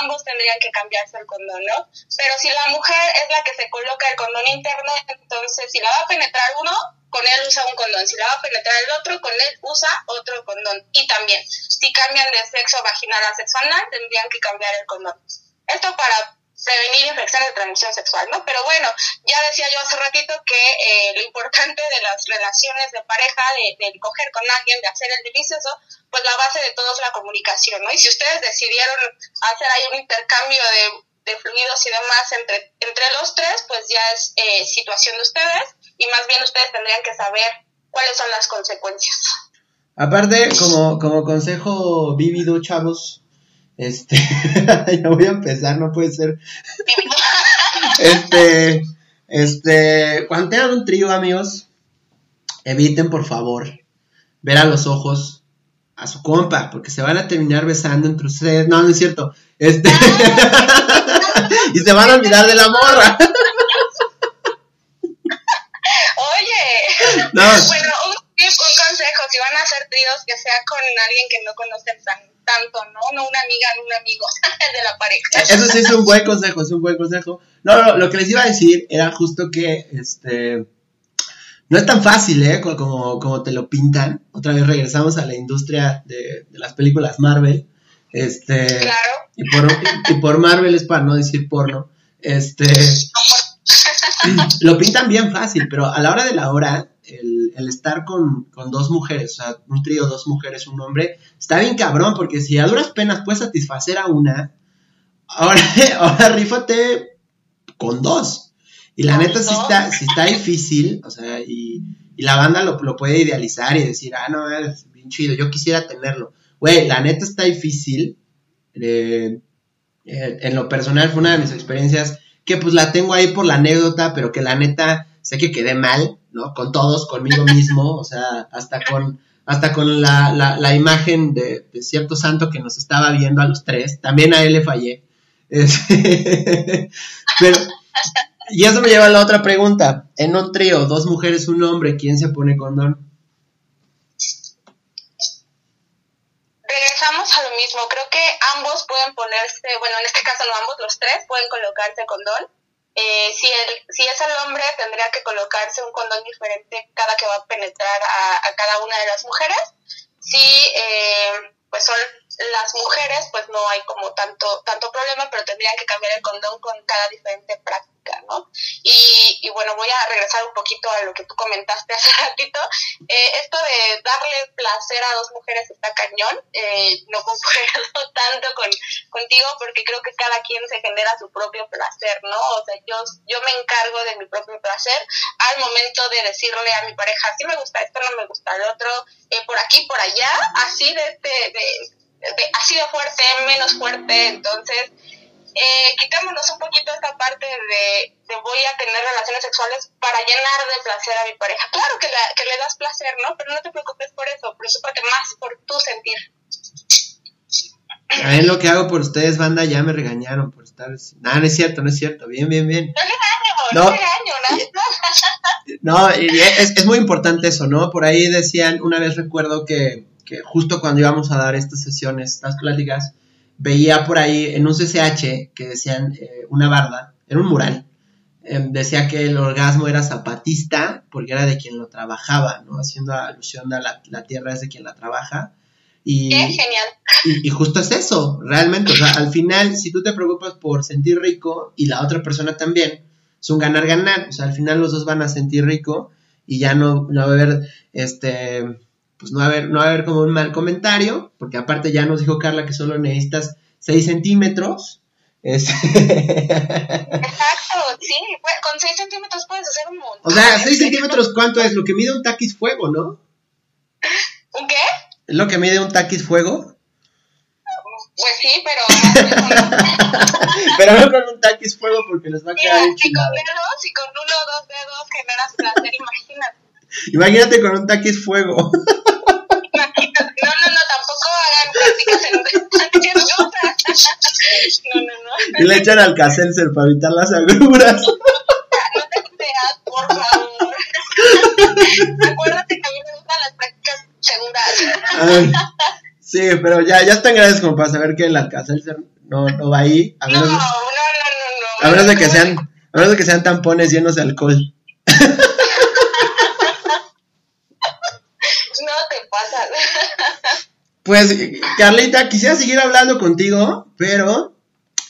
ambos tendrían que cambiarse el condón, ¿no? Pero si la mujer es la que se coloca el condón interno, entonces si la va a penetrar uno, con él usa un condón, si la va a penetrar el otro, con él usa otro condón. Y también, si cambian de sexo vaginal a sexo anal, tendrían que cambiar el condón. Esto para prevenir infecciones de transmisión sexual, ¿no? Pero bueno, ya decía yo hace ratito que eh, lo importante de las relaciones de pareja, de, de coger con alguien, de hacer el delicioso, pues la base de todo es la comunicación, ¿no? Y si ustedes decidieron hacer ahí un intercambio de, de fluidos y demás entre, entre los tres, pues ya es eh, situación de ustedes y más bien ustedes tendrían que saber cuáles son las consecuencias. Aparte, como, como consejo vívido, chavos, este, ya voy a empezar, no puede ser. Este, este, cuando tengan un trío, amigos, eviten, por favor, ver a los ojos a su compa, porque se van a terminar besando entre ustedes. No, no es cierto. Este, y se van a olvidar de la morra. Oye, No, bueno, un tip, un consejo, si van a hacer tríos, que sea con alguien que no conocen tan, tanto, ¿no? No una amiga, no un amigo de la pareja. Eso sí es un buen consejo, es un buen consejo. No, no, lo que les iba a decir era justo que, este, no es tan fácil, ¿eh? Co- Como, como te lo pintan. Otra vez regresamos a la industria de, de las películas Marvel. Este, Claro. y por, y por Marvel es para no decir porno. Este, lo pintan bien fácil, pero a la hora de la hora, el, el estar con, con dos mujeres, o sea, un trío, dos mujeres, un hombre, está bien cabrón, porque si a duras penas puedes satisfacer a una, ahora, ahora rífate con dos. Y la neta sí dos. está, sí está difícil, o sea, y, y la banda lo, lo puede idealizar y decir, ah, no, es bien chido, yo quisiera tenerlo. Güey, la neta está difícil. eh, eh, en lo personal fue una de mis experiencias que pues la tengo ahí por la anécdota, pero que la neta sé que quedé mal, ¿no? Con todos, conmigo mismo, o sea, hasta con, hasta con la, la, la imagen de, de cierto santo que nos estaba viendo a los tres, también a él le fallé. Pero, y eso me lleva a la otra pregunta. En un trío, dos mujeres, un hombre, ¿quién se pone condón? Regresamos a lo mismo. Creo que ambos pueden ponerse, bueno, en este caso no ambos, los tres pueden colocarse condón. Eh, si, el, si es el hombre, tendría que colocarse un condón diferente cada que va a penetrar a, cada una de las mujeres. Si eh, pues son las mujeres, pues no hay como tanto tanto problema, pero tendrían que cambiar el condón con cada diferente práctica, ¿no? Y, y bueno, voy a regresar un poquito a lo que tú comentaste hace ratito. Eh, esto de darle placer a dos mujeres está cañón. Eh, no concuerdo tanto con, contigo porque creo que cada quien se genera su propio placer, ¿no? O sea, yo, yo me encargo de mi propio placer al momento de decirle a mi pareja, sí me gusta esto, no me gusta el otro, eh, por aquí, por allá, así de, este, de, así de fuerte, menos fuerte, entonces eh, quitémonos un poquito esta parte de, de, voy a tener relaciones sexuales para llenar de placer a mi pareja. Claro que, la, que le das placer, ¿no? Pero no te preocupes por eso, preocúpate más por tu sentir. A ver lo que hago por ustedes, banda, ya me regañaron por estar. No, no es cierto, no es cierto. Bien, bien, bien. No No. le regaño, ¿no? No, es, es muy importante eso, ¿no? Por ahí decían, una vez recuerdo que, que justo cuando íbamos a dar estas sesiones, estas pláticas, veía por ahí en un CCH que decían eh, una barda, en un mural, em, decía que el orgasmo era zapatista porque era de quien lo trabajaba, ¿no? Haciendo alusión a la, la tierra es de quien la trabaja. Y, Qué genial. y, y justo es eso, realmente. O sea, al final, si tú te preocupas por sentir rico y la otra persona también, es un ganar-ganar. O sea, al final los dos van a sentir rico y ya no, no va a haber, este, pues no va a haber, no va a haber como un mal comentario, porque aparte ya nos dijo Carla que solo necesitas 6 centímetros. Este, Exacto, sí. Con 6 centímetros puedes hacer un montón. o sea, 6 centímetros, ¿cuánto es? Lo que mide un taquis fuego, ¿no? ¿Un qué? ¿Es lo que mide un taquis fuego? Pues sí, pero. Pero no con un taquis fuego porque les va a quedar Mira, si con dedos y con uno o dos dedos generas placer, imagínate. Imagínate con un taquis fuego. Y le echan al Seltzer para evitar las agruras. No te creas, por favor. Acuérdate que a mí me gustan las prácticas seguras. Ay, sí, pero ya, ya están grandes como para saber que el Alka-Seltzer no, no va ahí. A No, menos, no, no, no, no. a menos de que sean, a menos de que sean tampones llenos de alcohol. No te pasas. Pues, Carlita, quisiera seguir hablando contigo, pero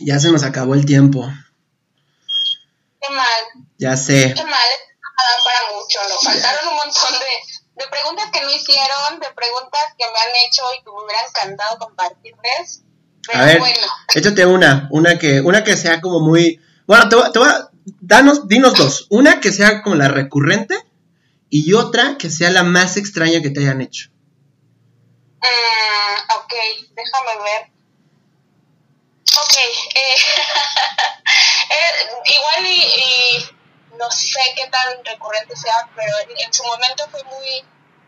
ya se nos acabó el tiempo. Qué mal, Ya sé. qué mal. Nada para mucho. Nos faltaron un montón de, de preguntas que no hicieron, de preguntas que me han hecho y que me hubiera encantado compartirles. Pero A ver, bueno, échate una, una que, una que sea como muy, bueno, te voy, te voy a, danos, dinos dos, una que sea como la recurrente y otra que sea la más extraña que te hayan hecho. mm, ok, déjame ver. Ok, eh, eh, igual y, y no sé qué tan recurrente sea, pero en, en su momento fue muy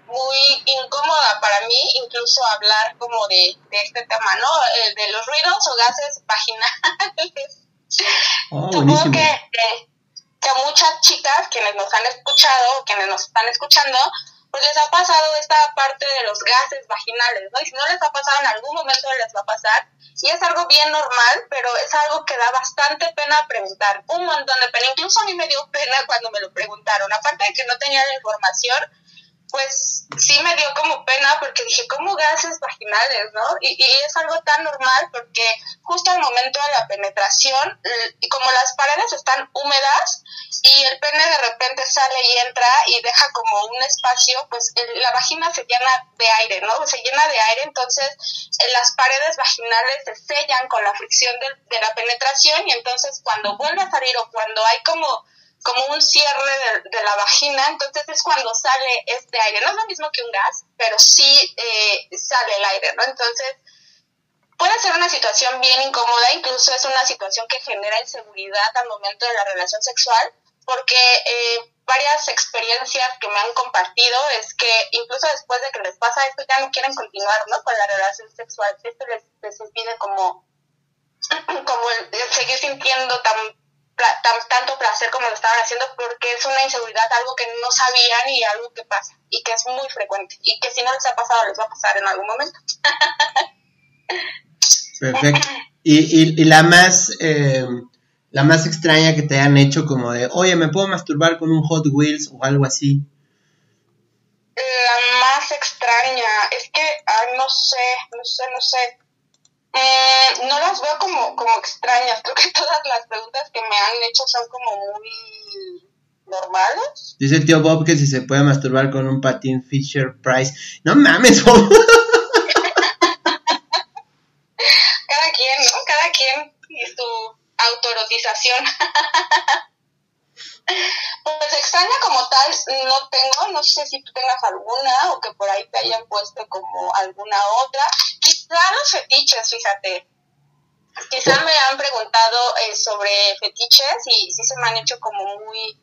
muy incómoda para mí incluso hablar como de, de este tema, ¿no? Eh, de los ruidos o gases vaginales. Oh, Supongo que, que, que muchas chicas quienes nos han escuchado, quienes nos están escuchando, pues les ha pasado esta parte de los gases vaginales, ¿no? Y si no les ha pasado, en algún momento les va a pasar. Y es algo bien normal, pero es algo que da bastante pena preguntar. Un montón de pena. Incluso a mí me dio pena cuando me lo preguntaron. Aparte de que no tenía la información, pues sí me dio como pena porque dije, ¿cómo gases vaginales, no? Y, es algo tan normal porque justo al momento de la penetración, como las paredes están húmedas y el pene de repente sale y entra y deja como un espacio, pues la vagina se llena de aire, ¿no? Se llena de aire, entonces eh, las paredes vaginales se sellan con la fricción de la penetración y entonces cuando vuelve a salir o cuando hay como como un cierre de, de la vagina, entonces es cuando sale este aire. No es lo mismo que un gas, pero sí eh, sale el aire, ¿no? Entonces puede ser una situación bien incómoda, incluso es una situación que genera inseguridad al momento de la relación sexual, porque eh, varias experiencias que me han compartido es que incluso después de que les pasa esto ya no quieren continuar, ¿no? Con la relación sexual. Esto les, les impide como, como seguir sintiendo tan, tanto placer como lo estaban haciendo porque es una inseguridad, algo que no sabían y algo que pasa y que es muy frecuente y que si no les ha pasado les va a pasar en algún momento. Perfecto. Y, y, y la más, eh, la más extraña que te hayan hecho como de, oye, ¿me puedo masturbar con un Hot Wheels o algo así? La más extraña es que, ay, no sé, no sé, no sé. Mm, no las veo como, como extrañas, creo que todas las preguntas que me han hecho son como muy normales. Dice el tío Bob que si se puede masturbar con un patín Fisher Price. No mames, Bob. Cada quien, ¿no? Cada quien y su autoerotización. Pues extraña como tal no tengo, no sé si tú tengas alguna o que por ahí te hayan puesto como alguna otra. Quizá los fetiches, fíjate. Quizá me han preguntado eh, sobre fetiches y sí se me han hecho como muy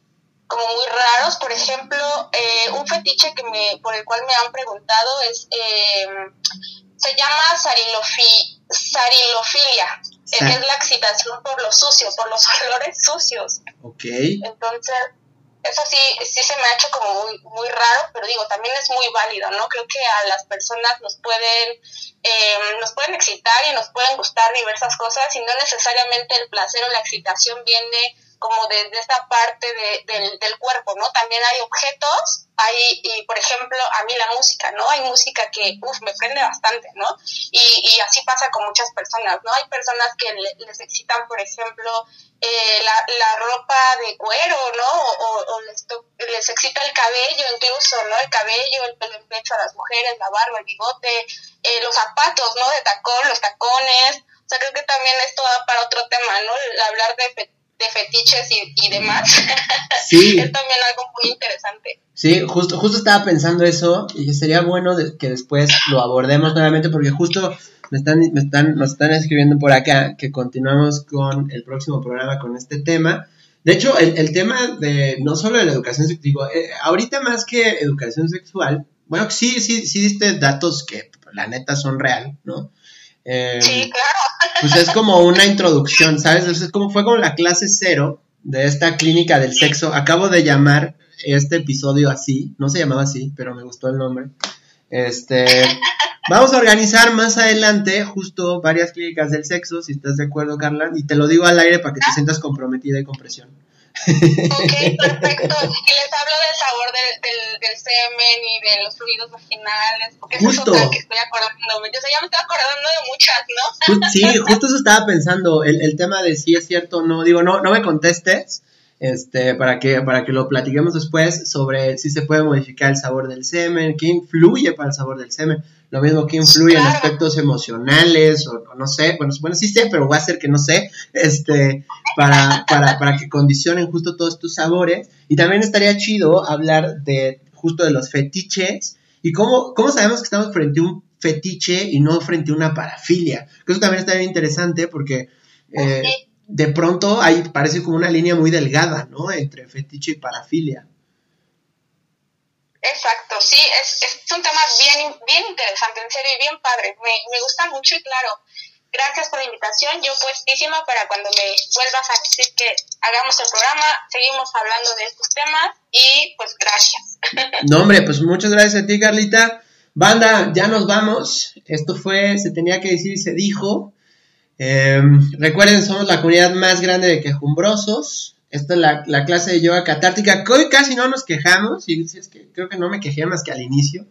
como muy raros. Por ejemplo, eh, un fetiche que me por el cual me han preguntado es eh, se llama sarilofilia, que es la excitación por lo sucio, por los olores sucios. Ok. Entonces, eso sí, sí se me ha hecho como muy, muy raro, pero digo, también es muy válido, ¿no? Creo que a las personas nos pueden, eh, nos pueden excitar y nos pueden gustar diversas cosas y no necesariamente el placer o la excitación viene como desde esta parte de, del, del, cuerpo, ¿no? También hay objetos, hay, y por ejemplo, a mí la música, ¿no? Hay música que, uff, me prende bastante, ¿no? Y, así pasa con muchas personas, ¿no? Hay personas que les excitan, por ejemplo, eh, la, la, ropa de cuero, ¿no? O, les, les, excita el cabello incluso, ¿no? El cabello, el pelo en pecho a las mujeres, la barba, el bigote, eh, los zapatos, ¿no? De tacón, los tacones. O sea, creo que también esto va para otro tema, ¿no? El hablar de de fetiches y, demás. Sí. es también algo muy interesante. Sí, justo, justo estaba pensando eso y sería bueno que después lo abordemos nuevamente porque justo me están, me están, nos están escribiendo por acá que continuamos con el próximo programa con este tema. De hecho, el, el tema de no solo de la educación sexual, digo, eh, ahorita más que educación sexual, bueno, sí, sí, sí diste datos que la neta son real, ¿no? Eh, sí, claro pues es como una introducción, ¿sabes? Es como fue como la clase cero de esta clínica del sexo. Acabo de llamar este episodio así, no se llamaba así, pero me gustó el nombre. Este, vamos a organizar más adelante justo varias clínicas del sexo, si estás de acuerdo, Carla, y te lo digo al aire para que te sientas comprometida y con presión. Ok, perfecto. Y les hablo del sabor del, del, del, semen y de los fluidos vaginales, porque justo. es que estoy acordándome. Yo ya me estoy acordando de muchas, ¿no? Sí, justo eso estaba pensando, el, el tema de si es cierto o no. Digo, no, no me contestes, este, para que, para que lo platiquemos después sobre si se puede modificar el sabor del semen, qué influye para el sabor del semen, lo mismo que influye en aspectos emocionales, o, no sé, bueno, bueno, sí sé, pero voy a hacer que no sé, este, para, para, para que condicionen justo todos tus sabores, y también estaría chido hablar de justo de los fetiches, y cómo, cómo sabemos que estamos frente a un fetiche y no frente a una parafilia, que eso también está bien interesante porque... Eh, de pronto ahí parece como una línea muy delgada, ¿no? Entre fetiche y parafilia. Exacto, sí, es, es un tema bien, bien interesante, en serio, y bien padre. Me, me gusta mucho y claro, gracias por la invitación. Yo puestísima para cuando me vuelvas a decir que hagamos el programa, seguimos hablando de estos temas y pues gracias. No, hombre, pues muchas gracias a ti, Carlita. Banda, ya nos vamos. Esto fue, se tenía que decir y se dijo. Em, recuerden, somos la comunidad más grande de quejumbrosos. Esta es la, clase de yoga catártica. Hoy casi no nos quejamos, y es que creo que no me quejé más que al inicio.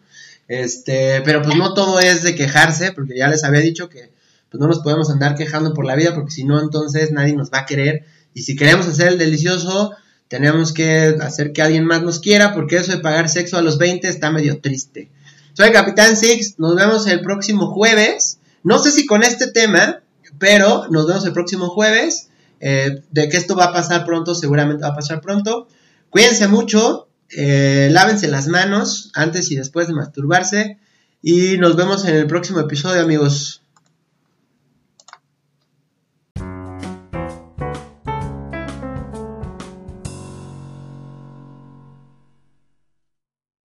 Este, pero pues no todo es de quejarse, porque ya les había dicho que pues no nos podemos andar quejando por la vida, porque si no, entonces nadie nos va a querer. Y si queremos hacer el delicioso, tenemos que hacer que alguien más nos quiera, porque eso de pagar sexo a los 20 está medio triste. Soy Capitán Six, nos vemos el próximo jueves. No sé si con este tema, pero nos vemos el próximo jueves. Eh, de que esto va a pasar pronto, seguramente va a pasar pronto. Cuídense mucho, eh, lávense las manos antes y después de masturbarse. Y nos vemos en el próximo episodio, amigos.